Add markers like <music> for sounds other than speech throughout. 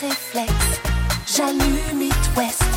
réflexes. J'allume It West.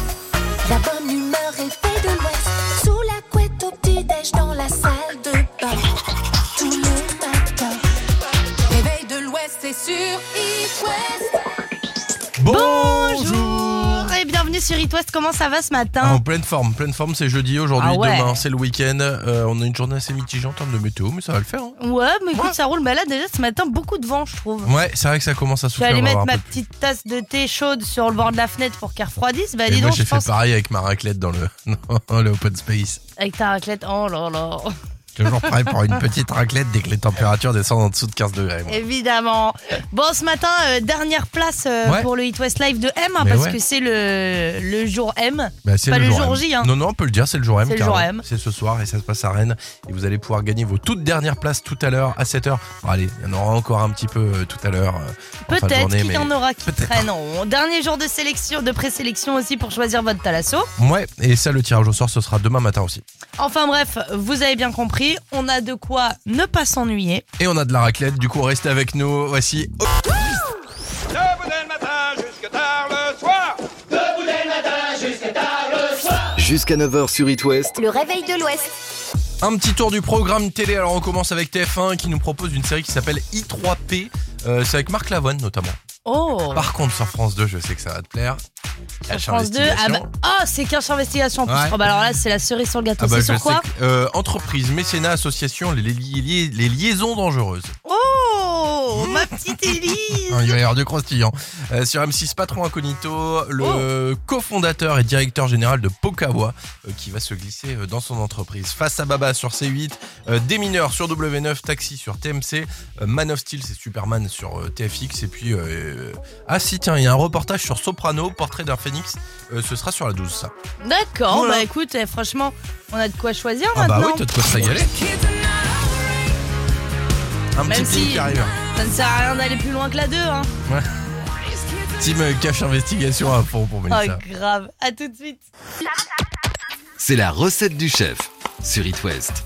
Sur It West. Comment ça va ce matin En pleine forme, pleine forme, c'est jeudi aujourd'hui, Ah ouais. demain c'est le week-end. Euh, on a une journée assez mitigée en termes de météo, mais ça va le faire. hein. Ouais, mais écoute, Ouais. ça roule. Mais là, déjà, ce matin, beaucoup de vent, je trouve. Ouais, c'est vrai que ça commence à Je souffler. allée on va mettre ma petite tasse de thé chaude sur le bord de la fenêtre pour qu'elle refroidisse. Bah, Et dis moi donc, j'ai je fait pense. pareil avec ma raclette dans le, <laughs> dans le open space. Avec ta raclette. Oh là là. Toujours pareil pour une petite raclette dès que les températures descendent en dessous de 15 degrés. moi. Évidemment. Bon, ce matin, euh, dernière place euh, Ouais. pour le It West Live de M, hein, Mais parce ouais. que c'est le, le jour M. Bah, c'est pas le jour M. J, hein. Non, non, on peut le dire, c'est le jour M. C'est le carrément. jour M. C'est ce soir et ça se passe à Rennes. Et vous allez pouvoir gagner vos toutes dernières places tout à l'heure à 7h. Bon, allez, il y en aura encore un petit peu euh, tout à l'heure. euh, en fin de Peut-être journée, qu'il y en aura qui peut-être. traîneront. Dernier jour de sélection, de présélection aussi pour choisir votre talasso. Ouais, et ça, le tirage au sort, ce sera demain matin aussi. Enfin bref, vous avez bien compris, on a de quoi ne pas s'ennuyer. Et on a de la raclette, du coup, restez avec nous. Voici Debout dès le matin jusque tard le soir. Jusqu'à 9h sur It West. Le réveil de l'Ouest. Un petit tour du programme télé. Alors on commence avec TF1 qui nous propose une série qui s'appelle I3P. Euh, c'est avec Marc Lavoine notamment. Oh Par contre sur France 2, je sais que ça va te plaire. Cache France 2, ah, bah, ah, c'est Cache Investigation en plus. Ouais. Oh, bah alors là, c'est la cerise sur le gâteau. Ah bah, c'est sur quoi que, euh, entreprise, mécénat, association, les, li- les liaisons dangereuses. Oh, ma petite Élise Il va y avoir du croustillant. Euh, sur M6 Patron Incognito, le cofondateur et directeur général de Pokawa euh, qui va se glisser euh, dans son entreprise. Face à Baba sur C8, euh, Des mineurs sur W9, Taxi sur TMC, euh, Man of Steel c'est Superman sur euh, TFX et puis euh, ah si tiens il y a un reportage sur Soprano, Portrait d'un phénix, Euh, ce sera sur la 12 ça. D'accord, Voilà. bah écoute, eh, franchement, on a de quoi choisir Ah bah maintenant. oui t'as de quoi te régaler. Un Même petit si- qui arrive. Ça ne sert à rien d'aller plus loin que la 2, hein. Team euh, cache investigation à fond pour Mélissa. Oh, grave. À tout de suite. C'est la recette du chef sur It West.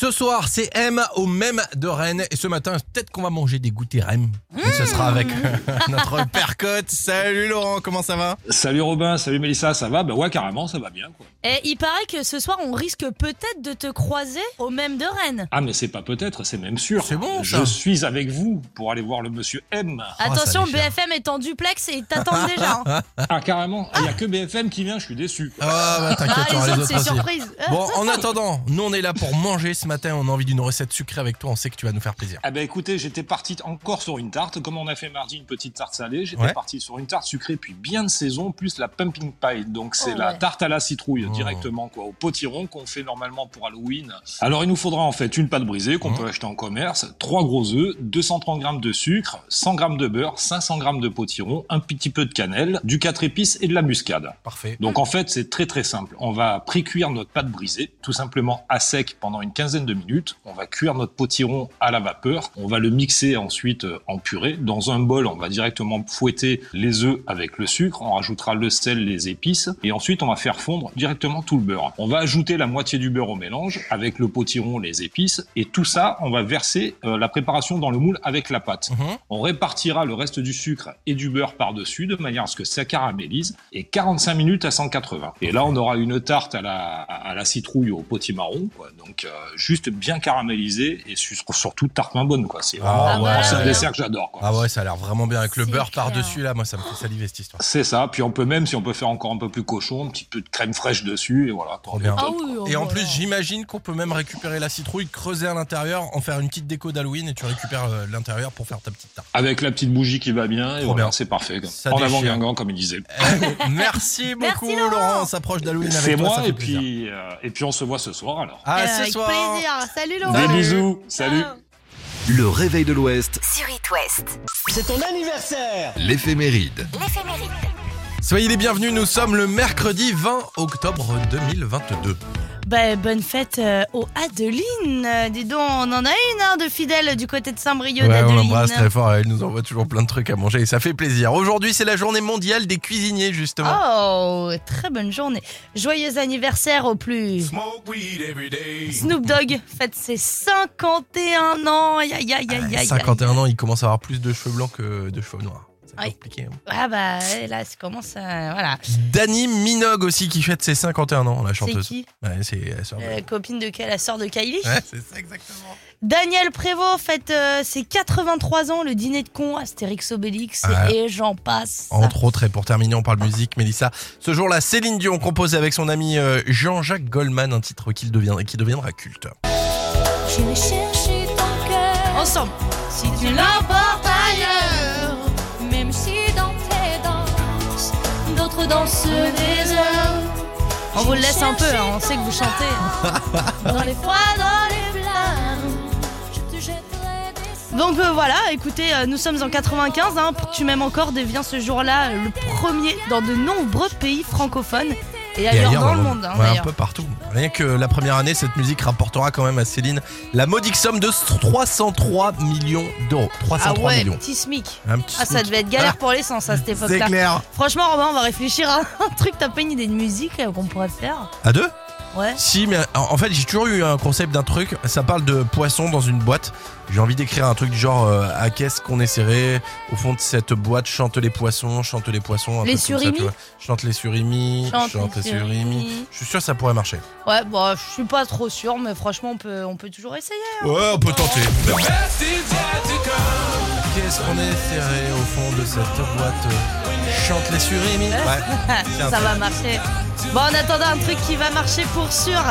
Ce soir, c'est M au même de Rennes. Et ce matin, peut-être qu'on va manger des goûters M. Et ce sera avec <laughs> notre père Cotte. Salut Laurent, comment ça va? Salut Robin, salut Mélissa, ça va? Bah ouais, carrément, ça va bien quoi. Et il paraît que ce soir, on risque peut-être de te croiser au même de Rennes. Ah mais c'est pas peut-être, c'est même sûr. C'est bon, Je ça. suis avec vous pour aller voir le monsieur M. <laughs> Attention, déchire. BFM est en duplex et ils t'attendent déjà. hein. Ah carrément, il y a que BFM qui vient, je suis déçu. Ah bah t'inquiète, Ah, les les autres, autres c'est surprise. Bon, en attendant, nous on est là pour manger ce matin. On a envie d'une recette sucrée avec toi. On sait que tu vas nous faire plaisir. Ah bah écoutez, j'étais parti encore sur une tarte, comme on a fait mardi une petite tarte salée, j'étais Ouais. parti sur une tarte sucrée puis bien de saison, plus la pumping pie, donc c'est Oh la ouais. tarte à la citrouille Oh. directement quoi, au potiron qu'on fait normalement pour Halloween. Alors il nous faudra en fait une pâte brisée qu'on peut acheter en commerce, trois gros œufs, 230 grammes de sucre, 100 grammes de beurre, 500 grammes de potiron, un petit peu de cannelle, du 4 épices et de la muscade. Parfait. Donc en fait, c'est très très simple. On va pré-cuire notre pâte brisée, tout simplement à sec pendant une quinzaine de minutes. On va cuire notre potiron à la vapeur. On va le mixer ensuite euh, en purée. Dans un bol, on va directement fouetter les œufs avec le sucre. On rajoutera le sel, les épices. Et ensuite, on va faire fondre directement tout le beurre. On va ajouter la moitié du beurre au mélange avec le potiron, les épices. Et tout ça, on va verser euh, la préparation dans le moule avec la pâte. Mhm. On répartira le reste du sucre et du beurre par-dessus de manière à ce que ça caramélise et 45 minutes à 180. Et là, on aura une tarte à la, à la citrouille au potimarron, quoi. Donc, euh, juste bien caramélisé et su- surtout tarte main bonne, quoi. C'est vraiment, Ah ouais. c'est un dessert que j'adore, quoi. Ah ouais, ça a l'air vraiment bien avec le C'est beurre clair. par-dessus là. Moi, ça me fait saliver cette histoire. C'est ça. Puis on peut même, si on peut faire encore un peu plus cochon, un petit peu de crème fraîche dessus et voilà. Trop bien. Ah oui, oh Et en plus, j'imagine qu'on peut même récupérer la citrouille, creuser à l'intérieur, en faire une petite déco d'Halloween et tu récupères euh, l'intérieur pour faire ta petite tarte. Avec la petite bougie qui va bien et Trop voilà, bien. c'est parfait. Ça en avant. Guingamp, comme il disait. Eh, merci beaucoup Merci, Laurent. On s'approche d'Halloween avec C'est toi. ça moi et puis, euh, et puis on se voit ce soir alors. Ah, Euh, ce soir. Plaisir. Salut Laurent. Des bisous. Salut. Ciao. Le réveil de l'Ouest, Sur It West. C'est ton anniversaire l'éphéméride. L'éphéméride. Soyez les bienvenus, nous sommes le mercredi 20 octobre 2022. Bah, bonne fête euh, aux Adeline. Euh, dis donc, on en a une hein, de fidèle du côté de Saint-Brieuc Ouais, on d'Adeline. l'embrasse très fort, elle nous envoie toujours plein de trucs à manger et ça fait plaisir. Aujourd'hui, c'est la journée mondiale des cuisiniers, justement. Oh, très bonne journée. Joyeux anniversaire au plus. Smoke weed every day. Snoop Dogg fête ses 51 ans. Aïe, aïe, aïe, aïe, aïe, aïe. 51 ans, il commence à avoir plus de cheveux blancs que de cheveux noirs. Ça Oui. compliqué. hein. Ah bah là, ça commence à... Voilà. Dani Minogue aussi qui fête ses 51 ans, la C'est chanteuse. qui Ouais, c'est la sœur de- La copine de quelle La sœur de Kylie Ouais, c'est ça exactement. Daniel Prévost fête euh, ses 83 ans, le dîner de con, Astérix Obélix, Ouais. et j'en passe. Entre autres, et pour terminer, on parle musique, Mélissa. Ce jour-là, Céline Dion compose avec son ami euh, Jean-Jacques Goldman un titre qui, deviendra, qui deviendra culte. J'irai chercher ton cœur, Ensemble. Si tu l'emportes ailleurs, des heures. on vous le laisse un peu, hein, on sait que vous chantez. <laughs> Dans les froids, dans les Donc euh, voilà, écoutez, euh, nous sommes en 95, hein, pour que tu m'aimes encore devient ce jour-là le premier dans de nombreux pays francophones et ailleurs, dans, le monde. hein, Ouais, un peu partout. Rien que la première année, cette musique rapportera quand même à Céline la modique somme de 303 millions d'euros. Ah 303 ouais, millions. petit SMIC. Un petit Ah, ça devait être galère Ah, pour l'essence à cette C'est époque-là. clair. Franchement, Robin, on va réfléchir à <laughs> un truc. T'as pas une idée de musique euh, qu'on pourrait faire À deux Ouais. Si, mais en fait, j'ai toujours eu un concept d'un truc. Ça parle de poisson dans une boîte. J'ai envie d'écrire un truc du genre euh, à qu'est-ce qu'on est serré Au fond de cette boîte, chante les poissons, chante les poissons. un Les truc comme ça, surimi tu vois. Chante les surimi, Chante chante, les surimi. Je suis sûr que ça pourrait marcher. Ouais, bon, je suis pas trop sûre, mais franchement, on peut, on peut toujours essayer. hein. Ouais, on peut tenter. Qu'est-ce qu'on est serré au fond de cette boîte Chante les surimi. <laughs> Ouais. Ça va marcher. Bon, en attendant, un truc qui va marcher pour sûr,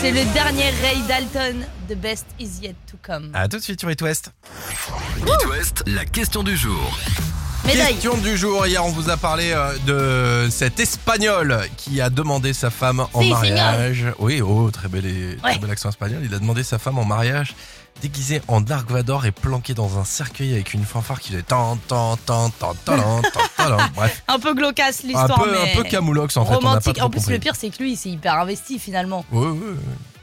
c'est le dernier Ray Dalton. The best is yet to come. À tout de suite sur It West. It West, la question du jour. Médaille. Question du jour. Hier, on vous a parlé euh, de cet Espagnol qui a demandé sa femme en Si, mariage. Oui, oh, très bel, très Ouais. bel accent espagnol. Il a demandé sa femme en mariage déguisé en Dark Vador et planqué dans un cercueil avec une fanfare qui faisait tant, tant, tant, tant, tant, tant, tant, tant. <laughs> Bref, Un peu glaucasse un l'histoire, peu, mais un peu camoulox en fait. Romantique. trop En plus, compris. le pire, c'est que lui, il s'est hyper investi finalement. Ouais, ouais,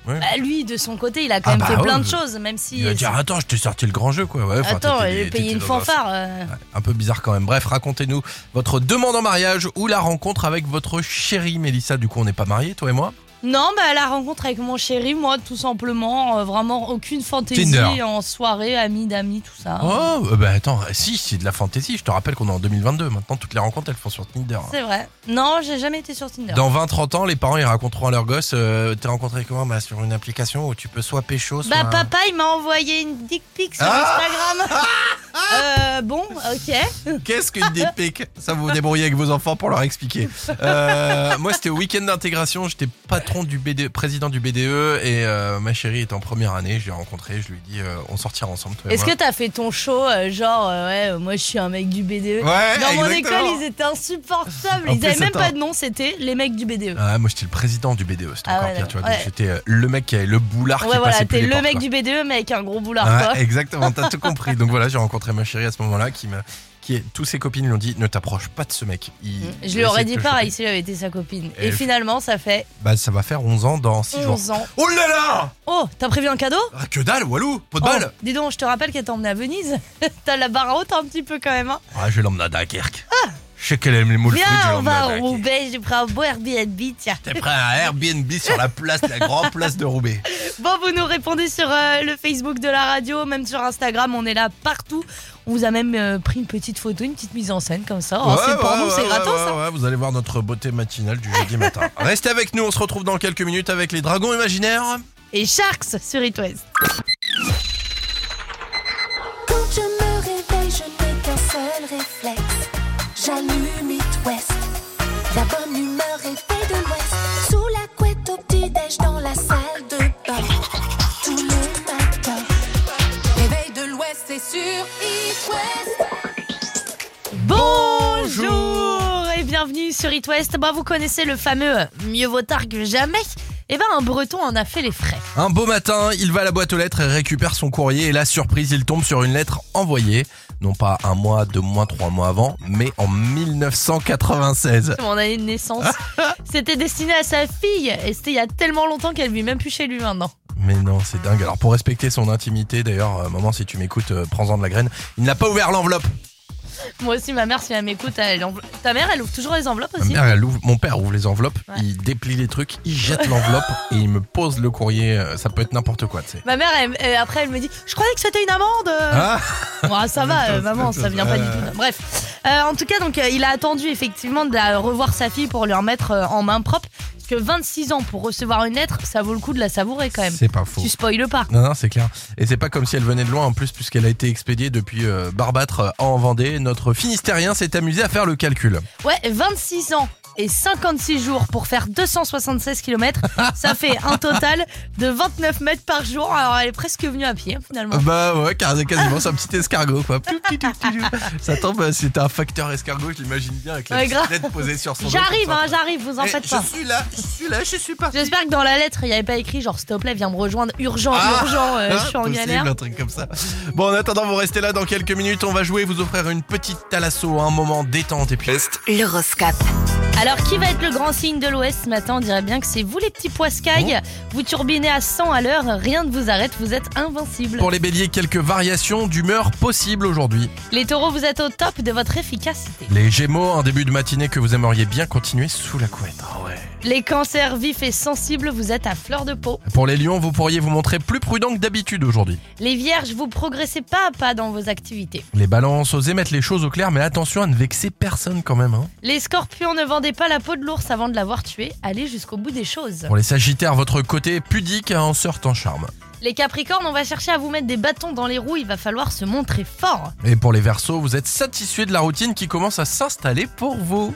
ouais. Bah, lui, de son côté, il a quand Ah même bah fait plein ouais. de choses, même si. Il va dire Attends, je t'ai sorti le grand jeu quoi. Ouais, Attends, a payé une un- fanfare. euh. Ouais, un peu bizarre quand même. Bref, racontez-nous votre demande en mariage ou la rencontre avec votre chérie Mélissa. Du coup, on n'est pas mariés, toi et moi Non, bah la rencontre avec mon chéri, moi, tout simplement, euh, vraiment aucune fantaisie Tinder. en soirée, amis d'amis, tout ça. Oh, euh, bah attends, si, c'est de la fantaisie. Je te rappelle qu'on est en 2022. Maintenant, toutes les rencontres, elles font sur Tinder. C'est vrai. Non, j'ai jamais été sur Tinder. Dans 20-30 ans, les parents, ils raconteront à leurs gosses euh, T'es rencontré comment? Bah, Sur une application où tu peux soit pécho, soit. Bah papa, il m'a envoyé une dick pic sur Ah Instagram. <laughs> euh, bon, ok. Qu'est-ce qu'une dick pic? Ça, vous vous débrouillez avec vos enfants pour leur expliquer. Euh, moi, c'était au week-end d'intégration. J'étais patron du BDE, président du BDE et euh, ma chérie est en première année. Je l'ai rencontrée. Je lui ai dit euh, On sortira ensemble, Est-ce que t'as fait ton show, euh, genre, ouais, moi je suis un mec du BDE Ouais, Dans mon exactement. école, ils étaient insupportables. En Ils plus, avaient même attends. pas de nom, c'était les mecs du BDE. Ah, moi, j'étais le président du BDE. C'était Ah encore ouais, pire, tu vois. ouais. J'étais le mec qui avait le boulard qui ouais, voilà, passait plus t'es les le portes, mec quoi. du BDE, mais avec un gros boulard, Ouais, quoi. exactement, t'as tout compris. Donc voilà, j'ai rencontré ma chérie à ce moment-là qui me. Qui tous ses copines lui ont dit ne t'approche pas de ce mec. Il-. Je lui aurais dit pareil si j'avais été sa copine. Et finalement, ça fait Bah ça va faire 11 ans dans 6 jours. 11 ans. Oh là là Oh, t'as prévu un cadeau? Ah, Que dalle, Walou Pot de Oh, balle Dis donc, je te rappelle qu'elle t'a emmené à Venise. <laughs> T'as la barre haute un petit peu quand même. Hein. Ah, je vais l'emmener à Dunkerque. Je sais qu'elle aime les moules Viens, on va à. Roubaix. J'ai pris un beau Airbnb, tiens. T'es prêt à un Airbnb sur la place, la grande place de Roubaix. <laughs> Bon, vous nous répondez sur euh, le Facebook de la radio, même sur Instagram, on est là partout. On vous a même euh, pris une petite photo, une petite mise en scène comme ça. Oh, Ouais, c'est pour ouais, nous, ouais, c'est ouais, gratos. ouais, hein. ouais, vous allez voir notre beauté matinale du jeudi matin. <laughs> Restez avec nous, on se retrouve dans quelques minutes avec les dragons imaginaires. Et Sharks sur It West. Quand je me réveille, je n'ai qu'un seul réflexe. J'allume It West. La bonne humeur est faite de l'Ouest. Sous la couette au petit-déj dans la salle c'est sur West. Bonjour et bienvenue sur It West. Bah, vous connaissez le fameux mieux vaut tard que jamais. Et ben un breton en a fait les frais. Un beau matin, il va à la boîte aux lettres et récupère son courrier et la surprise, il tombe sur une lettre envoyée, non pas un mois, deux mois, trois mois avant, mais en 1996. C'est mon année de naissance. <laughs> C'était destiné à sa fille et c'était il y a tellement longtemps qu'elle vit même plus chez lui maintenant. Mais non, c'est dingue. Alors pour respecter son intimité, d'ailleurs, euh, maman, si tu m'écoutes, euh, prends-en de la graine. Il n'a pas ouvert l'enveloppe. Moi aussi, ma mère, si elle m'écoute, elle env- ta mère, elle ouvre toujours les enveloppes Ma aussi. mère, elle ouvre- mon père ouvre les enveloppes, Ouais. il déplie les trucs, il jette l'enveloppe <laughs> et il me pose le courrier. euh, Ça peut être n'importe quoi, tu sais. Ma mère, elle- après, elle me dit Je croyais que c'était une amende. Ah Bon, ça <laughs> va, euh, maman, ça vient pas du tout. Bref. Euh, en tout cas, donc, euh, il a attendu effectivement de la- revoir sa fille pour lui remettre euh, en main propre. Que 26 ans pour recevoir une lettre, ça vaut le coup de la savourer quand même. C'est pas faux. Tu spoiles pas. Non, non, c'est clair. Et c'est pas comme si elle venait de loin en plus, puisqu'elle a été expédiée depuis euh, Barbâtre euh, en Vendée. Notre Finistérien s'est amusé à faire le calcul. Ouais, 26 ans et 56 jours pour faire 276 km, <laughs> ça fait un total de 29 mètres par jour. Alors elle est presque venue à pied finalement. Bah ouais, car- quasiment, c'est un petit escargot quoi. Ça tombe, euh, c'était un facteur escargot, je l'imagine bien, avec la Ouais, petite grave. lettre posée sur son J'arrive, hein, j'arrive, vous en Eh, faites je pas. suis là, je suis là, je suis parti. J'espère que dans la lettre, il n'y avait pas écrit genre s'il te plaît, viens me rejoindre, urgent, Ah, urgent, euh, je suis en Possible, galère. un truc comme ça. Bon, en attendant, vous restez là dans quelques minutes. On va jouer, vous offrir une petite thalasso, un moment détente et puis. L'horoscope. Alors, qui va être le grand signe de l'Ouest ce matin? On dirait bien que c'est vous les petits poiscailles. Vous turbinez à 100 à l'heure, rien ne vous arrête, vous êtes invincible. Pour les béliers, quelques variations d'humeur possibles aujourd'hui. Les taureaux, vous êtes au top de votre efficacité. Les gémeaux, un début de matinée que vous aimeriez bien continuer sous la couette. Ah ouais. Les cancers vifs et sensibles, vous êtes à fleur de peau. Pour les lions, vous pourriez vous montrer plus prudent que d'habitude aujourd'hui. Les vierges, vous progressez pas à pas dans vos activités. Les balances, osez mettre les choses au clair, mais attention à ne vexer personne quand même. Hein. Les scorpions, ne vendez pas la peau de l'ours avant de l'avoir tué. Allez jusqu'au bout des choses. Pour les sagittaires, votre côté pudique a un certain charme. Les capricornes, on va chercher à vous mettre des bâtons dans les roues. Il va falloir se montrer fort. Et pour les versos, vous êtes satisfait de la routine qui commence à s'installer pour vous.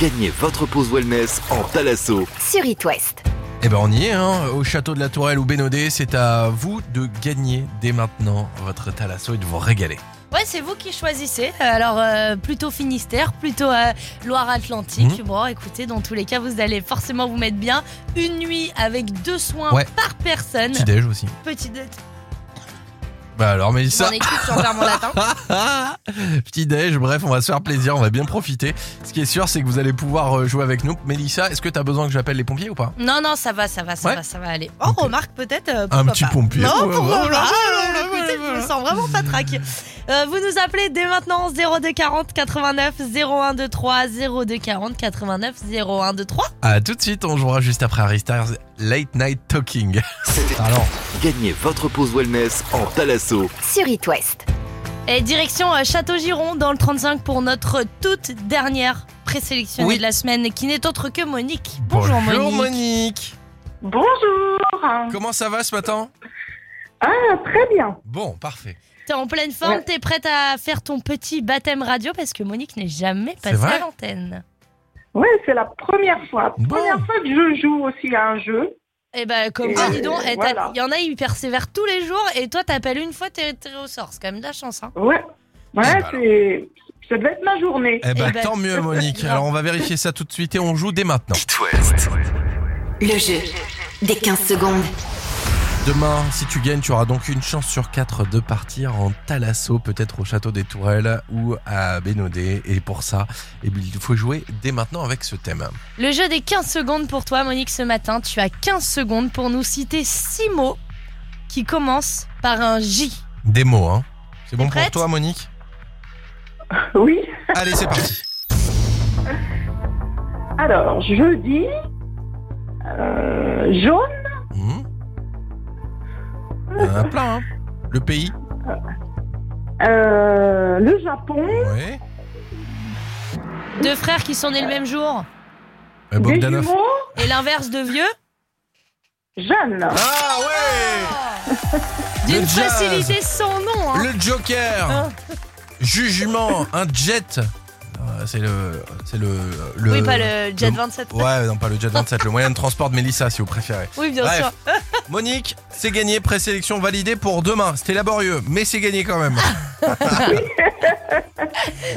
Gagnez votre pause wellness en Thalasso. Sur It West. Eh ben on y est, hein, au château de la Tourelle ou Bénodet, c'est à vous de gagner dès maintenant votre thalasso et de vous régaler. Ouais, c'est vous qui choisissez. Alors, euh, plutôt Finistère, plutôt euh, Loire-Atlantique. Mhm. Bon, écoutez, dans tous les cas, vous allez forcément vous mettre bien. Une nuit avec deux soins Ouais. par personne. Petit déj aussi. Petit déj. Bah alors m'en équipe, j'en perds mon latin. <laughs> petit déj, bref, on va se faire plaisir, on va bien profiter. Ce qui est sûr, c'est que vous allez pouvoir euh, jouer avec nous. Mélissa, est-ce que t'as besoin que j'appelle les pompiers ou pas? Non, non, ça va, ça va, ça Ouais. va, ça va aller. Oh, Ok. remarque peut-être. euh, Un petit pas. pompier. Non, Ouais, pourquoi ouais, pas. Ah, écoutez, je me sens vraiment pas traque. Euh, vous nous appelez dès maintenant 0240 89 0123 0240 89 0123. À tout de suite, on jouera juste après Harry Styles Late Night Talking. Alors, Gagnez votre pause wellness en Thalasso. Sur It West. Et direction euh, Château-Giron dans le 35 pour notre toute dernière présélectionnée Oui. de la semaine qui n'est autre que Monique. Bonjour, Monique. Monique. Bonjour. Comment ça va ce matin? Ah, très bien. Bon, parfait. T'es en pleine forme, Ouais. t'es prête à faire ton petit baptême radio parce que Monique n'est jamais passée à l'antenne. Ouais, c'est la première fois. Bon. Première fois que je joue aussi à un jeu. Et bah comme quoi, dis donc, eh, il voilà. y en a, ils persévèrent tous les jours et toi t'appelles une fois, t'es au sort. C'est quand même de la chance, hein. Ouais. Ouais, Eh ben c'est. Ça devait être ma journée. Eh ben, Eh ben, tant mieux Monique. Alors on va vérifier ça tout de suite et on joue dès maintenant. It West. Le jeu des 15 secondes. Demain, si tu gagnes, tu auras donc une chance sur quatre de partir en Thalasso, peut-être au château des Tourelles ou à Bénodet. Et pour ça, eh bien, il faut jouer dès maintenant avec ce thème. Le jeu des 15 secondes pour toi, Monique, ce matin. Tu as 15 secondes pour nous citer 6 mots qui commencent par un J. Des mots, hein. C'est bon pour toi, Monique? <laughs> Oui. Allez, c'est parti. Alors, je dis. euh, jaune. Il y en a plein, hein. Le pays euh, le Japon. Ouais. Deux frères qui sont nés le même jour. Euh, Des Bogdanov. jumeaux. Et l'inverse de vieux. Jeanne. Ah ouais <laughs> D'une Le jazz. facilité sans nom. Hein. Le Joker Hein. Jugement Un jet C'est le... C'est le, le... Oui, pas le Jet le- 27. Ouais, non, pas le Jet 27, le moyen de transport de Mélissa, si vous préférez. Oui, bien Bref. sûr. <laughs> Monique, c'est gagné, présélection validée pour demain. C'était laborieux, mais c'est gagné quand même. <laughs>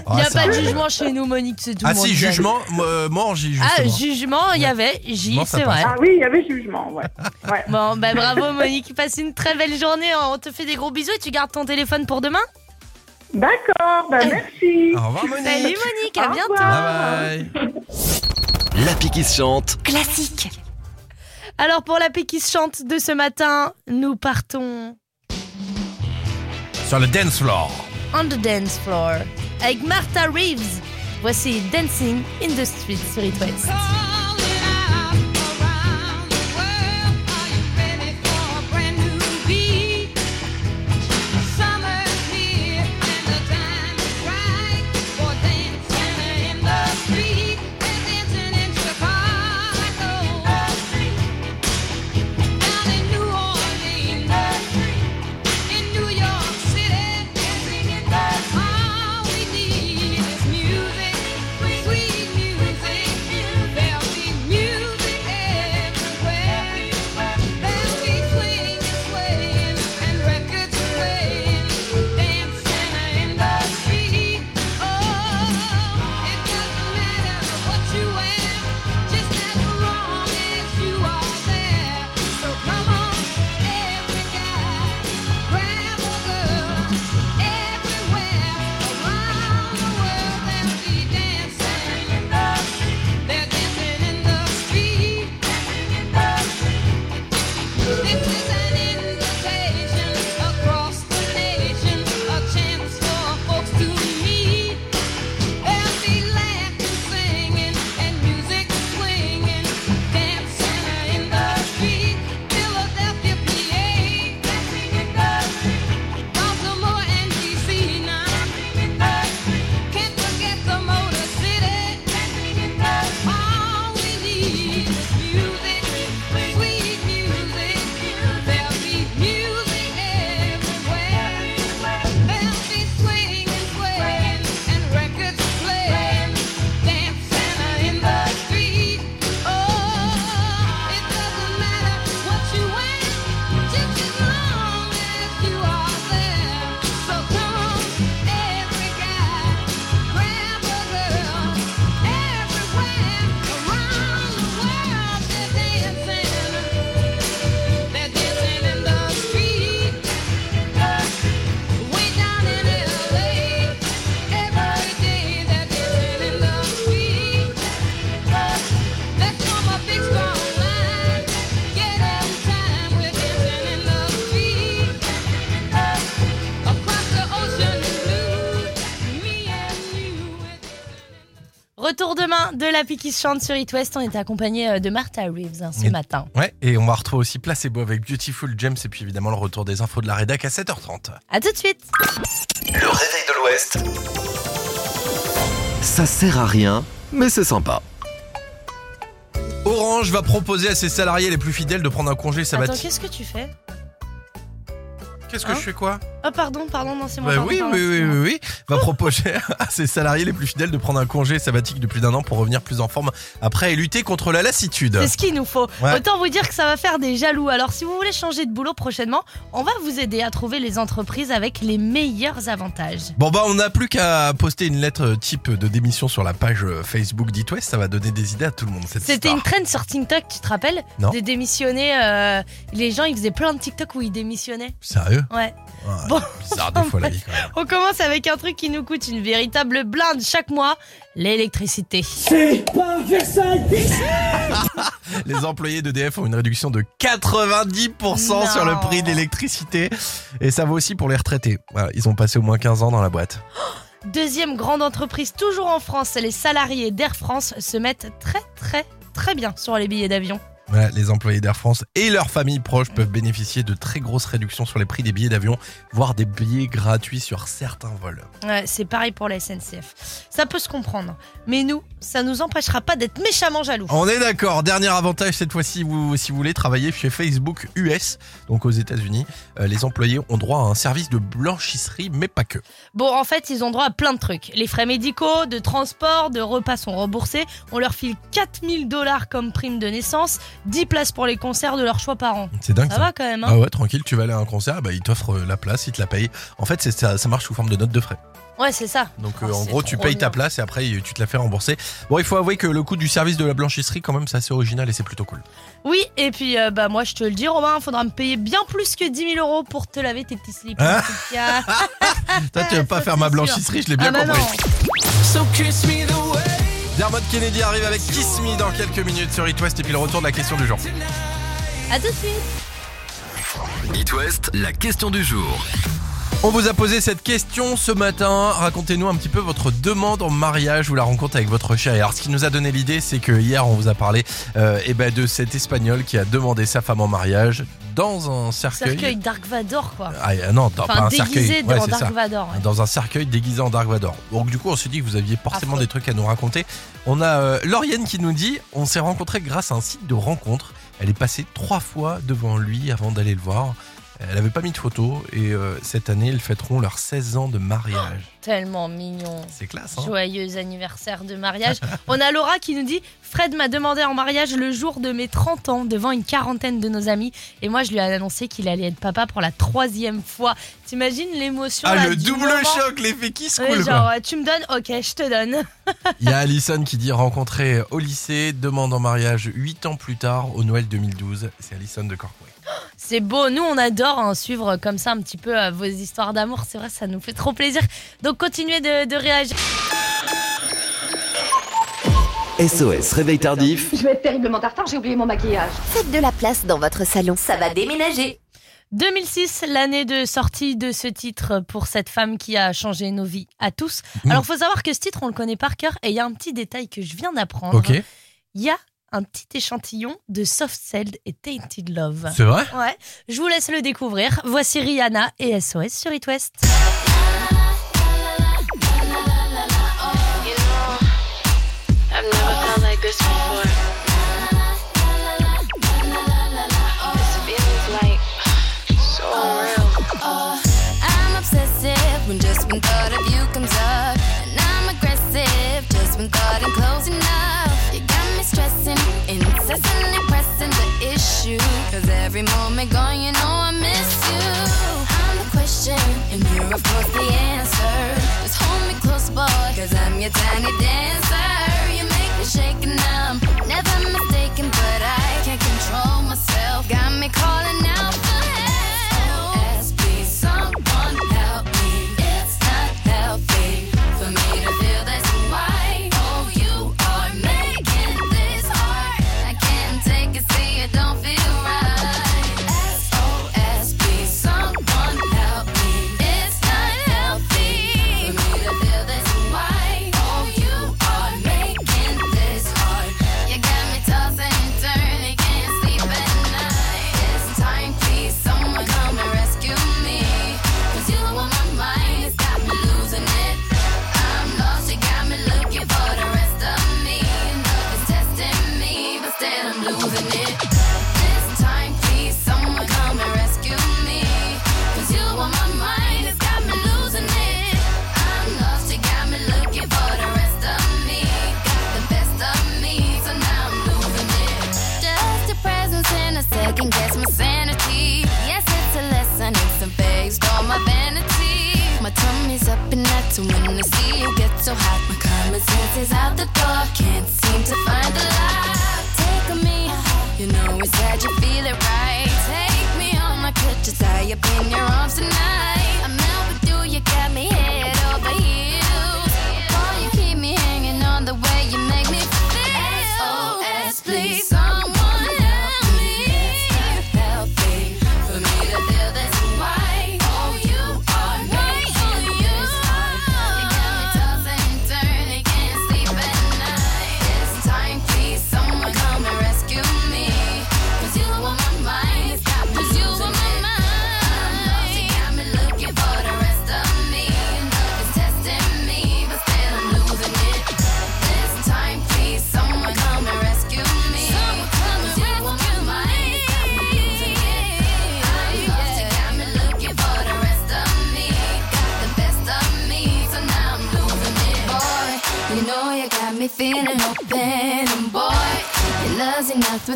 Il n'y a Ah, pas de jugement chez nous, Monique, c'est tout. Ah si, jugement, euh, mort J, Ah, justement. jugement, il y avait J, c'est vrai. Ah oui, il y avait jugement, ouais. <laughs> ouais. Bon, bah bravo Monique, passe une très belle journée. On te fait des gros bisous et tu gardes ton téléphone pour demain? D'accord, ben merci. Au revoir Monique. Salut Monique, à Au bientôt. Bye bye. La qui se chante. Classique. Alors pour la paix qui se chante de ce matin, nous partons Sur le dance floor. on the dance floor avec Martha Reeves. Voici Dancing in the Street sur It West. Retour demain de la qui se chante sur It West. On était accompagné euh, de Martha Reeves hein, ce Et- matin. Ouais, et on va retrouver aussi Placebo avec Beautiful James et puis évidemment le retour des infos de la rédac à 7h30. À tout de suite. Le réveil de l'Ouest. Ça sert à rien, mais c'est sympa. Orange va proposer à ses salariés les plus fidèles de prendre un congé Attends, sabbatique. qu'est-ce que tu fais? Qu'est-ce que hein je fais quoi Oh, pardon, pardon, non, c'est moi. Bah pardon, oui, pardon, oui, oui, moi. oui, oui. Va proposer <laughs> à ses salariés les plus fidèles de prendre un congé sabbatique de plus d'un an pour revenir plus en forme après et lutter contre la lassitude. C'est ce qu'il nous faut. Ouais. Autant vous dire que ça va faire des jaloux. Alors, si vous voulez changer de boulot prochainement, on va vous aider à trouver les entreprises avec les meilleurs avantages. Bon bah on n'a plus qu'à poster une lettre type de démission sur la page Facebook d'It West, ça va donner des idées à tout le monde. C'était une trend sur TikTok, tu te rappelles Non. De démissionner. euh, les gens, ils faisaient plein de TikTok où ils démissionnaient. Sérieux? Ouais. Ouais, Bon. Bizarre des fois la vie quand même. <laughs> On commence avec un truc qui nous coûte une véritable blinde chaque mois l'électricité. <laughs> Les employés d'EDF ont une réduction de 90% Non. sur le prix de l'électricité. Et ça vaut aussi pour les retraités. Voilà, ils ont passé au moins 15 ans dans la boîte. Deuxième grande entreprise, toujours en France, les salariés d'Air France se mettent très très très bien sur les billets d'avion. Voilà, les employés d'Air France et leurs familles proches peuvent bénéficier de très grosses réductions sur les prix des billets d'avion, voire des billets gratuits sur certains vols. Ouais, c'est pareil pour la SNCF. Ça peut se comprendre. Mais nous, ça nous empêchera pas d'être méchamment jaloux. On est d'accord. Dernier avantage cette fois-ci, vous, si vous voulez travailler chez Facebook US, donc aux États-Unis, euh, les employés ont droit à un service de blanchisserie, mais pas que. Bon, en fait, ils ont droit à plein de trucs. Les frais médicaux, de transport, de repas sont remboursés. On leur file 4000 dollars comme prime de naissance, 10 places pour les concerts de leur choix par an. C'est dingue. Ça ça. va quand même, hein Ah ouais, tranquille, tu vas aller à un concert, bah, ils t'offrent euh, la place, ils te la payent. En fait, c'est ça, ça marche sous forme de note de frais. Ouais, c'est ça. Donc Oh, euh, en gros, tu payes ta place et après tu te la fais rembourser. Bon, il faut avouer que le coût du service de la blanchisserie, quand même, c'est assez original et c'est plutôt cool. Oui, et puis euh, bah moi je te le dis, Romain, faudra me payer bien plus que 10 000 euros pour te laver tes petits slips. Hein cas. <laughs> Toi, tu veux <laughs> pas Ça, faire ma sûr. blanchisserie, je l'ai bien ah bah compris. non. Dermot Kennedy arrive avec Kiss Me dans quelques minutes sur It West et puis le retour de la question du jour. À tout de suite. It West, la question du jour. On vous a posé cette question ce matin. Racontez-nous un petit peu votre demande en mariage ou la rencontre avec votre chérie. Alors, ce qui nous a donné l'idée, c'est que hier, on vous a parlé euh, eh ben, de cet Espagnol qui a demandé sa femme en mariage dans un cercueil. Cercueil Dark Vador quoi. Ah, euh, non, dans, pas un déguisé cercueil. Ouais, dans c'est Dark ça. Vador. ouais. Dans un cercueil déguisé en Dark Vador. Donc du coup, on s'est dit que vous aviez forcément Affreux. des trucs à nous raconter. On a euh, Lauriane qui nous dit on s'est rencontrés grâce à un site de rencontre. Elle est passée trois fois devant lui avant d'aller le voir. Elle avait pas mis de photo et euh, cette année, ils fêteront leurs 16 ans de mariage. Tellement mignon. C'est classe, hein Joyeux anniversaire de mariage. <laughs> On a Laura qui nous dit Fred m'a demandé en mariage le jour de mes 30 ans devant une quarantaine de nos amis. Et moi, je lui ai annoncé qu'il allait être papa pour la troisième fois. T'imagines l'émotion Ah, là, le du double moment choc, l'effet qui se coule, genre, quoi. ouais, tu me donnes Ok, je te donne. <laughs> Il y a Alison qui dit rencontrer au lycée, demande en mariage 8 ans plus tard, au Noël 2012. C'est Alison de Corcouet. C'est beau. Nous, on adore hein, suivre comme ça un petit peu euh, vos histoires d'amour. C'est vrai, ça nous fait trop plaisir. Donc, continuez de, de réagir. SOS, réveil tardif. Je vais être terriblement en retard, j'ai oublié mon maquillage. Faites de la place dans votre salon, ça va déménager. 2006, l'année de sortie de ce titre pour cette femme qui a changé nos vies à tous. Alors, faut savoir que ce titre, on le connaît par cœur et il y a un petit détail que je viens d'apprendre. Ok. Il y a un petit échantillon de Soft Celled et Tainted Love. C'est vrai? Ouais, je vous laisse le découvrir. Voici Rihanna et SOS sur It West. I've never felt like this before. Cause every moment gone, you know I miss you. I'm the question, and you're of course the answer. Just hold me close, boy, cause I'm your tiny dancer. You make me shake and I'm never mistaken, but I can't control myself. Got me calling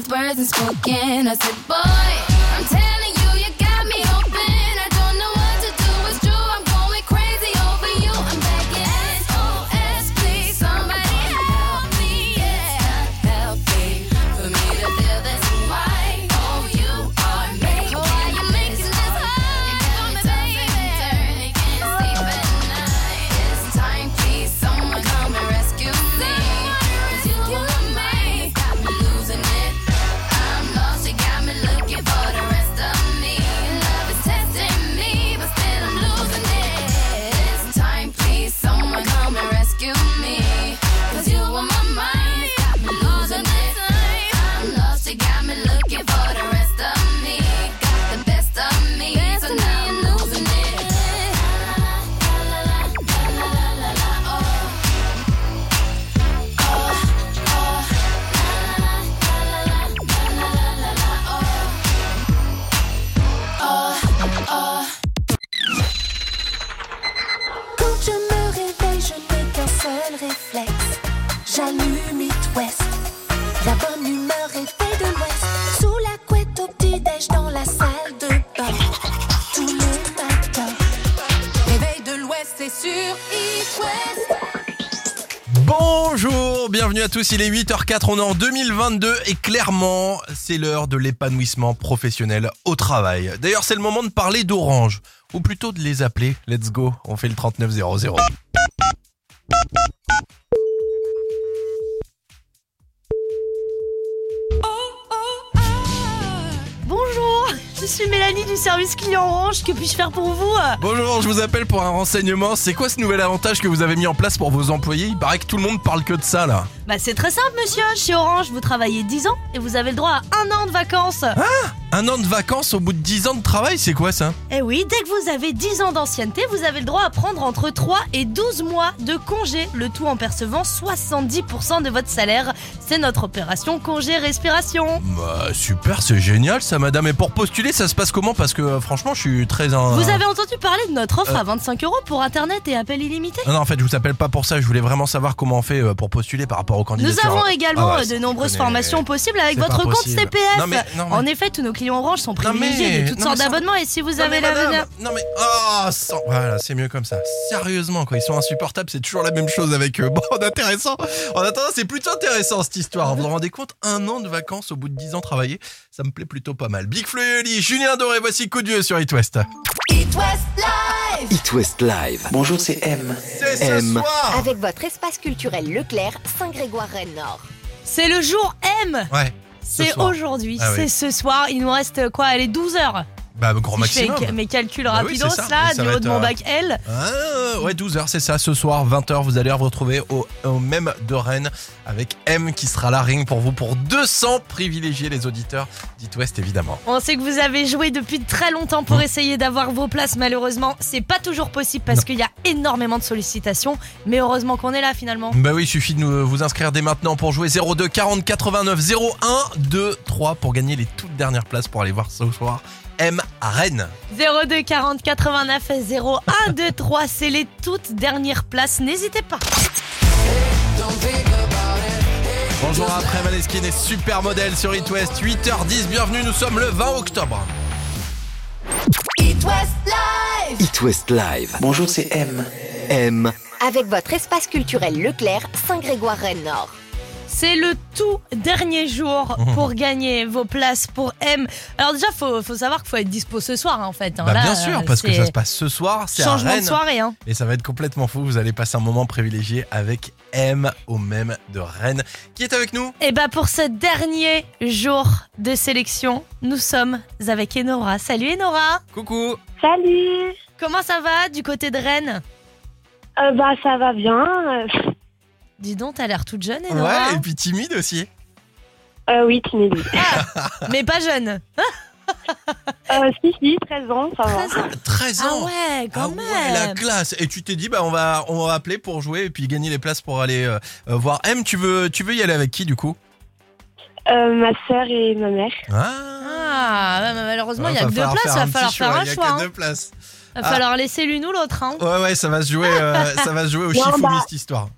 words unspoken. I said, boy, il est 8h04, on est en 2022 et clairement c'est l'heure de l'épanouissement professionnel au travail. D'ailleurs c'est le moment de parler d'Orange, ou plutôt de les appeler, let's go, on fait le 3900. Bonjour, je suis Mélanie du service client Orange. Que puis-je faire pour vous? Bonjour, je vous appelle pour un renseignement, c'est quoi ce nouvel avantage que vous avez mis en place pour vos employés? Il paraît que tout le monde parle que de ça là. Bah c'est très simple monsieur, chez Orange vous travaillez 10 ans et vous avez le droit à un an de vacances. Un an de vacances au bout de 10 ans de travail, c'est quoi ça? Eh oui, dès que vous avez 10 ans d'ancienneté, vous avez le droit à prendre entre 3 et 12 mois de congé, le tout en percevant 70% de votre salaire. C'est notre opération congé respiration. Bah super, c'est génial ça madame, et pour postuler ça se passe comment? Parce que euh, franchement je suis très... un- Vous avez entendu parler de notre offre Euh. à 25 euros pour internet et appel illimité Non, non, en fait, je vous appelle pas pour ça. Je voulais vraiment savoir comment on fait euh, pour postuler par rapport aux Nous avons également Ah ouais, euh, de nombreuses formations possibles avec votre compte possible. CPF. Non, mais- non, mais- En effet, tous nos clients Orange sont Non, mais- privilégiés de toutes non, sortes d'abonnements et si vous Non, avez mais la madame, venir. Non mais oh, sans- voilà, c'est mieux comme ça. Sérieusement quoi, ils sont insupportables, c'est toujours la même chose avec eux. Bon, <laughs> intéressant. En attendant, c'est plutôt intéressant cette histoire. Vous vous rendez compte Un an de vacances au bout de 10 ans travaillés, ça me plaît plutôt pas mal. Big Flo et Oli, Julien Doré, voici coup de Dieu sur It West. It West Live It West Live. Bonjour, c'est M. C'est ce M. soir. Avec votre espace culturel Leclerc, C'est le jour M. Ouais. ce C'est soir. aujourd'hui, Ah c'est ce soir. Il nous reste quoi? Allez, 12 heures. Bah, grand Si je fais maximum. mes calculs Bah rapidos ça. là, Et ça du haut de mon euh, bac L. Ah, ouais, 12h, c'est ça. Ce soir, 20h, vous allez vous retrouver au, au même de Rennes avec M qui sera là, ring pour vous, pour 200 privilégiés, les auditeurs d'It West, évidemment. On sait que vous avez joué depuis très longtemps pour Mmh. essayer d'avoir vos places. Malheureusement, c'est pas toujours possible parce qu'il y a énormément de sollicitations. Mais heureusement qu'on est là finalement. Bah oui, il suffit de nous- vous inscrire dès maintenant pour jouer 02 40 89 01 2 3 pour gagner les toutes dernières places pour aller voir ce soir M à Rennes. 02 40 89 01 2 3, c'est les toutes dernières places. N'hésitez pas. Bonjour après Maneskin et super modèle sur It West 8h10, bienvenue, nous sommes le 20 octobre. It West Live It West Live. Bonjour, c'est M. M. Avec votre espace culturel Leclerc, Saint-Grégoire-Rennes-Nord. C'est le tout dernier jour <laughs> Mhm. pour gagner vos places pour M. Alors déjà, faut, faut savoir qu'il faut être dispo ce soir, hein, en fait. hein. Bah, Là, bien sûr, euh, parce que c'est ça se passe ce soir, c'est à Changement de Rennes. soirée, hein. Et ça va être complètement fou. Vous allez passer un moment privilégié avec M au même de Rennes. Qui est avec nous? Et bah pour ce dernier jour de sélection, nous sommes avec Enora. Salut Enora Coucou Salut Comment ça va du côté de Rennes? Euh, Bah, ça va bien. Euh, Dis donc, t'as l'air toute jeune Enora. Ouais, et puis timide aussi. euh, oui, timide. Mais pas jeune. <laughs> Euh, si, si, 13 ans, ça va. 13 ans. 13 Ah ans ouais, quand Ah ouais, la même. classe Et tu t'es dit, bah on va, on va appeler pour jouer et puis gagner les places pour aller euh, euh, voir M. Tu veux, tu veux y aller avec qui du coup? Euh, ma sœur et ma mère. Ah Ah, ouais, mais malheureusement, il y a va que deux places, il va falloir faire choix, un il y a choix. que hein. deux places. Va Ah. falloir laisser l'une ou l'autre. Hein. Ouais, ouais, ça va se jouer, euh, ça va se jouer au chifoumi bah- cette histoire.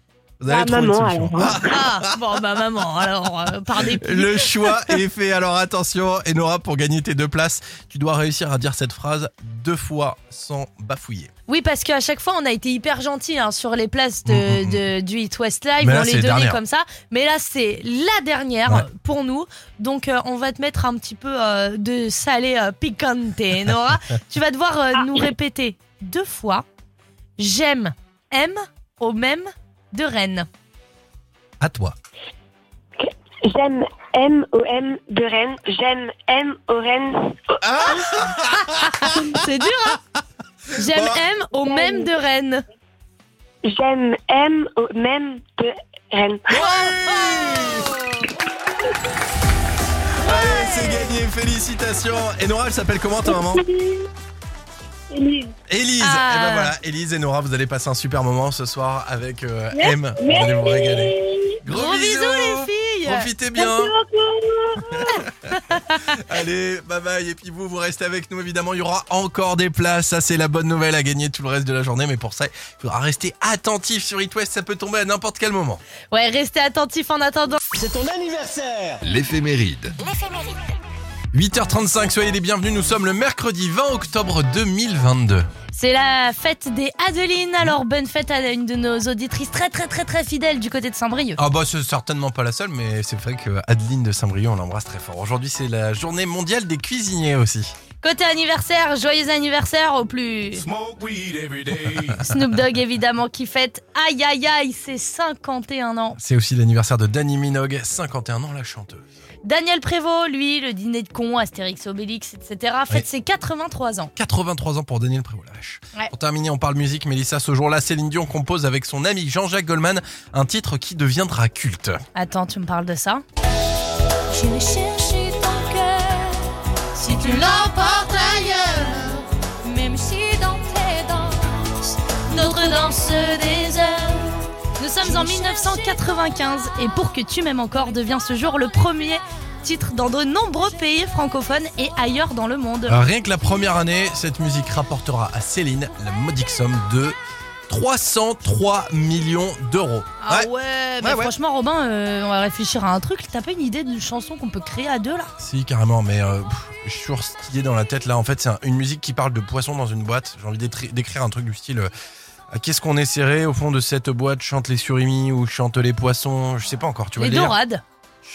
Vous Bah, allez trouver une maman, solution. alors, Ah, Ah, bon, bah maman, alors, euh, par dépit. Le choix est fait. Alors attention, Enora, pour gagner tes deux places, tu dois réussir à dire cette phrase deux fois sans bafouiller. Oui, parce qu'à chaque fois, on a été hyper gentils hein, sur les places de, Mm, mm, mm. de- du Hit West Live. Là, on les donnait dernières. comme ça. Mais là, c'est la dernière Ouais. pour nous. Donc, euh, on va te mettre un petit peu euh, de salé euh, picante, Nora. tu vas devoir euh, nous répéter deux fois J'aime M au même de Rennes. À toi. J'aime M-O-M de Rennes. J'aime M-O-Rennes. <laughs> C'est dur, hein J'aime Bon. M au même de Rennes. J'aime M-O-M de Rennes. Allez, c'est gagné. Félicitations. Enora, elle s'appelle comment ta maman? Élise. Élise. Ah. Et ben voilà, Élise et Nora, vous allez passer un super moment ce soir avec euh, M. Vous allez vous régaler. Gros bisous, les filles Profitez bien. <laughs> Allez, bye bye. Et puis vous, vous restez avec nous évidemment. Il y aura encore des places. Ça, c'est la bonne nouvelle à gagner tout le reste de la journée. Mais pour ça, il faudra rester attentif sur It West. Ça peut tomber à n'importe quel moment. Ouais, restez attentifs en attendant. C'est ton anniversaire L'éphéméride. 8h35, soyez les bienvenus. Nous sommes le mercredi 20 octobre 2022. C'est la fête des Adelines. Alors, bonne fête à une de nos auditrices très, très, très, très fidèles du côté de Saint-Brieuc. Ah bah c'est certainement pas la seule, mais c'est vrai que Adeline de Saint-Brieuc, on l'embrasse très fort. Aujourd'hui, c'est la journée mondiale des cuisiniers aussi. Côté anniversaire, joyeux anniversaire au plus. <laughs> Snoop Dogg, évidemment, qui fête. Aïe, aïe, aïe, c'est 51 ans. C'est aussi l'anniversaire de Danny Minogue, 51 ans, la chanteuse. Daniel Prévost, lui, le dîner de con, Astérix, Obélix, etc., fête ses 83 ans. 83 ans pour Daniel Prévost, la vache. Ouais. Pour terminer, on parle musique. Mélissa, ce jour-là, Céline Dion compose avec son ami Jean-Jacques Goldman un titre qui deviendra culte. Attends, tu me parles de ça? J'irai chercher ton cœur si tu l'emportes ailleurs, même si dans tes danses, heures. Nous sommes en 1995 et Pour que tu m'aimes encore devient ce jour le premier titre dans de nombreux pays francophones et ailleurs dans le monde. Euh, Rien que la première année, cette musique rapportera à Céline la modique somme de 303 millions d'euros. Ah Ouais. ouais, Ouais, ouais. franchement Robin, euh, on va réfléchir à un truc. T'as pas une idée d'une chanson qu'on peut créer à deux là? Si, carrément, mais euh, pff, je suis idée dans la tête là. En fait, c'est un- une musique qui parle de poissons dans une boîte. J'ai envie d'écrire un truc du style. euh, Qu'est-ce qu'on est serré au fond de cette boîte? Chante les surimi ou chante les poissons? Je sais pas encore, tu vois Les dorades.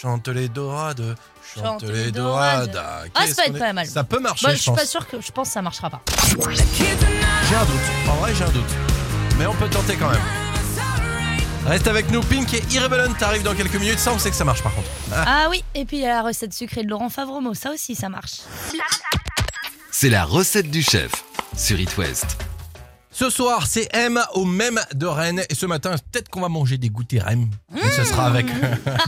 Chante les dorades, chante, Chante les dorades. dorades. Ah, ça peut être pas mal. Ça peut marcher, Bah, je je suis pense. pas sûr que je pense que ça marchera pas. J'ai un doute. En vrai, j'ai un doute. Mais on peut tenter quand même. Reste avec nous, Pink et Irrelevant arrivent dans quelques minutes. Ça, on sait que ça marche par contre. Ah. Ah oui, et puis il y a la recette sucrée de Laurent Favremo, ça aussi ça marche. C'est la recette du chef sur It West. Ce soir, c'est M au même de Rennes. Et ce matin, peut-être qu'on va manger des goûters Rennes. Et ce sera avec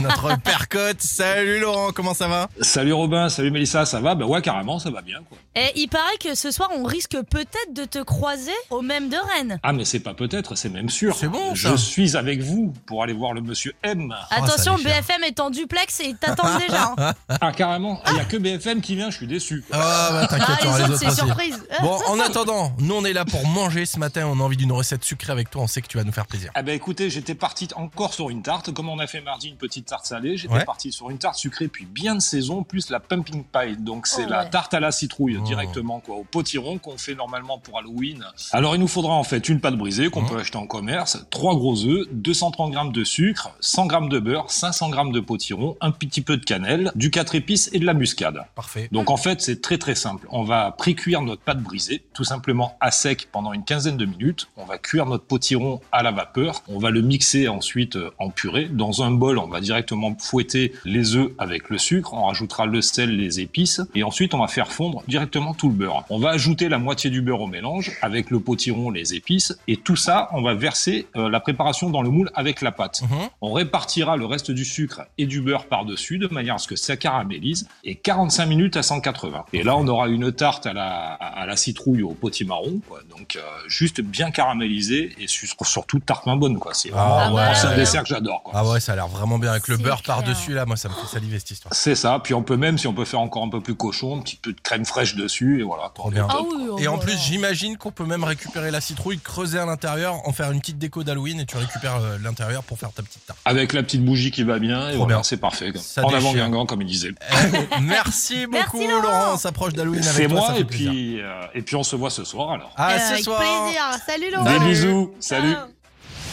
notre père Cotte. Salut Laurent, comment ça va? Salut Robin, salut Mélissa, ça va? Bah ouais, carrément, ça va bien quoi. Et il paraît que ce soir on risque peut-être de te croiser au même de Rennes. Ah mais c'est pas peut-être, c'est même sûr. C'est bon, Je suis avec vous pour aller voir le monsieur M. Attention, déchire. BFM est en duplex et ils t'attendent déjà. hein. <laughs> Ah carrément, il y a que BFM qui vient, je suis déçu. Ah bah t'inquiète, Ah, les les autres autres c'est surprise. Bon, en attendant, nous on est là pour manger ce matin, on a envie d'une recette sucrée avec toi, on sait que tu vas nous faire plaisir. Eh ben écoutez, j'étais parti encore sur une tarte. Comme on a fait mardi une petite tarte salée, j'étais Ouais. parti sur une tarte sucrée puis bien de saison, plus la pumpkin pie. Donc c'est Oh, la ouais. tarte à la citrouille Oh. directement quoi, au potiron qu'on fait normalement pour Halloween. Alors il nous faudra en fait une pâte brisée qu'on Mhm. peut acheter en commerce, trois gros œufs, 230 grammes de sucre, 100 grammes de beurre, 500 grammes de potiron, un petit peu de cannelle, du 4 épices et de la muscade. Parfait. Donc en fait, c'est très très simple. On va pré-cuire notre pâte brisée, tout simplement à sec pendant une quinzaine de minutes. On va cuire notre potiron à la vapeur. On va le mixer ensuite euh, en purée. Dans un bol, on va directement fouetter les œufs avec le sucre. On rajoutera le sel, les épices. Et ensuite, on va faire fondre directement tout le beurre. On va ajouter la moitié du beurre au mélange avec le potiron, les épices. Et tout ça, on va verser euh, la préparation dans le moule avec la pâte. Mhm. On répartira le reste du sucre et du beurre par-dessus de manière à ce que ça caramélise et 45 minutes à 180. Et là, on aura une tarte à la, à la citrouille au potimarron, quoi. Donc, euh, juste bien caramélisée et su- surtout tarte main bonne, quoi. C'est vraiment, Ah ouais. un dessert que j'adore, quoi. Ah ouais, ça a l'air vraiment bien avec le beurre par-dessus là, moi ça me fait saliver cette histoire. C'est ça. Puis on peut même, si on peut faire encore un peu plus cochon, un petit peu de crème fraîche dessus et voilà. Trop bien. Ah oui, oh, Et en voilà. plus, j'imagine qu'on peut même récupérer la citrouille, creuser à l'intérieur, en faire une petite déco d'Halloween et tu récupères euh, l'intérieur pour faire ta petite tarte. Avec la petite bougie qui va bien et Trop voilà, bien. c'est parfait. Ça en avant. Guingamp, comme il disait. Eh, <laughs> merci beaucoup Merci, Laurent. Laurent, on s'approche d'Halloween avec C'est toi, ça moi fait et puis, euh, et puis on se voit ce soir alors. Ah, Euh, ce soir. plaisir. Salut Laurent. Des Salut. bisous. Salut.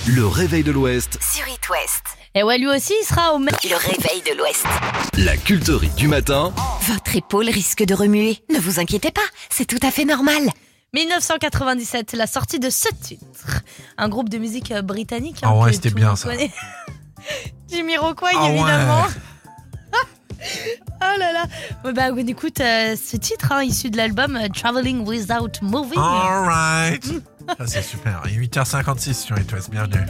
Le réveil de l'Ouest, Sur It West. Et ouais, lui aussi, il sera au même. Le réveil de l'Ouest. la culterie du matin Votre épaule risque de remuer. Ne vous inquiétez pas, c'est tout à fait normal. 1997, la sortie de ce titre. Un groupe de musique euh, britannique. Ah ouais, c'était bien, ça. <laughs> Jimmy Rockway, Ah ouais. <laughs> oh là là. Bah, écoute euh, ce titre hein, issu de l'album euh, Traveling Without Moving. Alright. Ça, c'est super. Il est 8h56 sur It West. Bienvenue.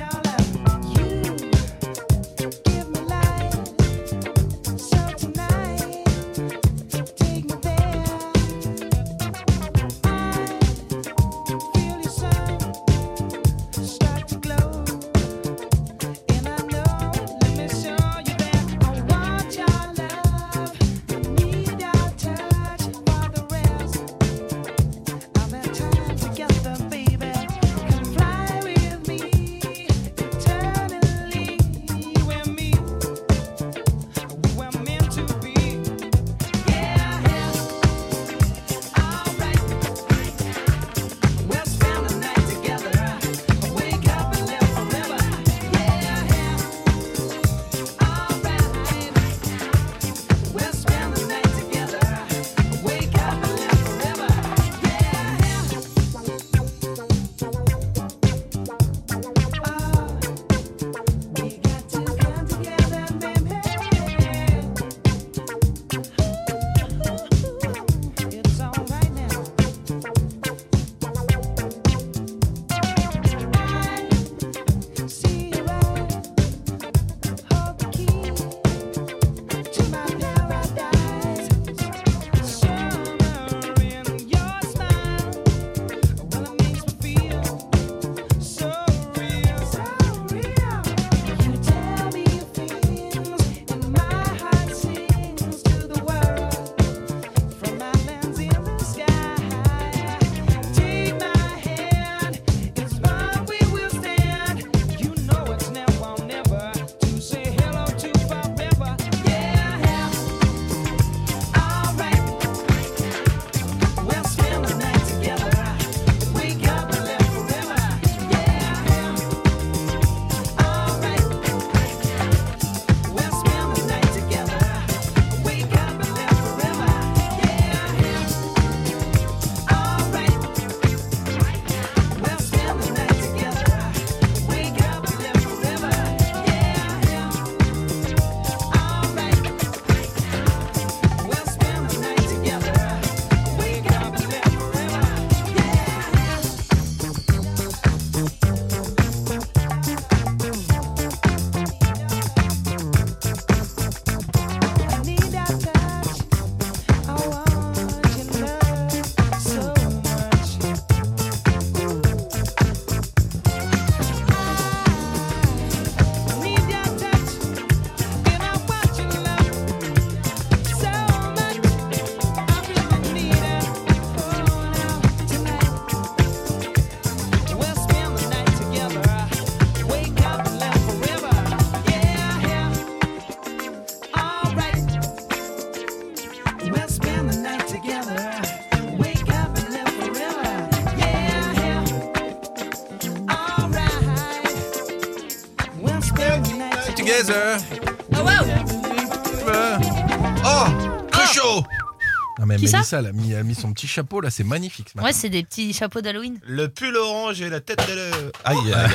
Mélissa, elle a, mis, elle a mis son petit chapeau là, c'est magnifique ce matin. Ouais, c'est des petits chapeaux d'Halloween. Le pull orange et la tête de le... Aïe, aïe, aïe.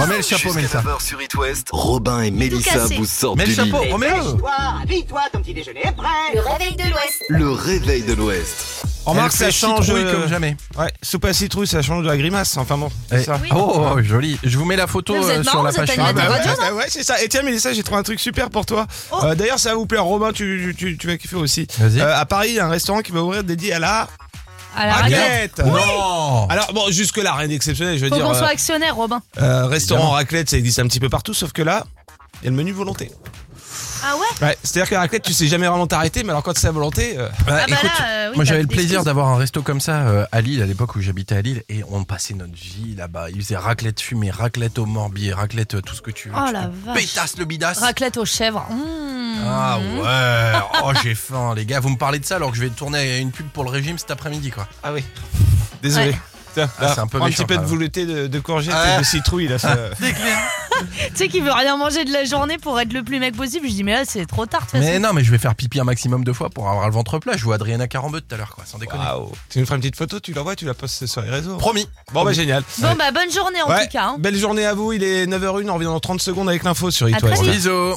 Remets le chapeau, Mélissa. 9h sur It West, Robin et Mélissa cassé. vous sortent Mets le du lit. chapeau, remets-le Toi, habille-toi, ton petit déjeuner est prêt. Le réveil de l'Ouest. Le réveil de l'Ouest. Remarque, ça change... euh, comme jamais. Ouais, soupe à citrouille, ça change de la grimace. Enfin bon, c'est ça. Oui. Oh, oh, joli. Je vous mets la photo Mais vous êtes euh, sur marrant, la page Ah bah ouais, bah ouais, c'est ça. Et tiens, Mélissa, j'ai trouvé un truc super pour toi. Oh. Euh, D'ailleurs, ça va vous plaire, Robin, tu, tu, tu vas kiffer aussi. Vas-y. Euh, à Paris, il y a un restaurant qui va ouvrir dédié à la À la raclette. raclette. Non Alors bon, jusque là, rien d'exceptionnel, je veux Faut dire. qu'on soit actionnaire, Robin. euh, restaurant Évidemment. raclette, ça existe un petit peu partout, sauf que là, il y a le menu volonté. Ah ouais Ouais, c'est-à-dire que la raclette, tu sais jamais vraiment t'arrêter, mais alors quand c'est à volonté, euh, Bah, Ah bah écoute, là, euh, oui, moi t'as j'avais le des plaisir excuses. d'avoir un resto comme ça euh, à Lille, à l'époque où j'habitais à Lille, et on passait notre vie là-bas. Ils faisaient raclette fumée, raclette au morbier, raclette euh, tout ce que tu veux. Oh Tu la te vache. Pétasse le bidasse Raclette aux chèvres. Mmh. Ah ouais Oh j'ai faim les gars, vous me parlez de ça alors que je vais tourner une pub pour le régime cet après-midi quoi. ah oui. Désolé. Ouais. Tiens, Ah, là, c'est un peu prends un méchant, petit peu de velouté de, de courgettes Ah. et de citrouille là. ça- <laughs> Tu sais qu'il veut rien manger de la journée pour être le plus mec possible. Je dis, mais là, c'est trop tard. de toute Mais façon. non mais je vais faire pipi un maximum de fois pour avoir le ventre plat. Je vois Adriana Carambeu tout à l'heure quoi, sans déconner. Waouh. Tu nous feras une petite photo, tu l'envoies, tu la postes sur les réseaux. Promis Bon bah génial. Bon, bah, bonne journée en Ouais, tout cas. hein. Belle journée à vous, il est 9h01, on revient dans 30 secondes avec l'info sur À très West. vite. Bisous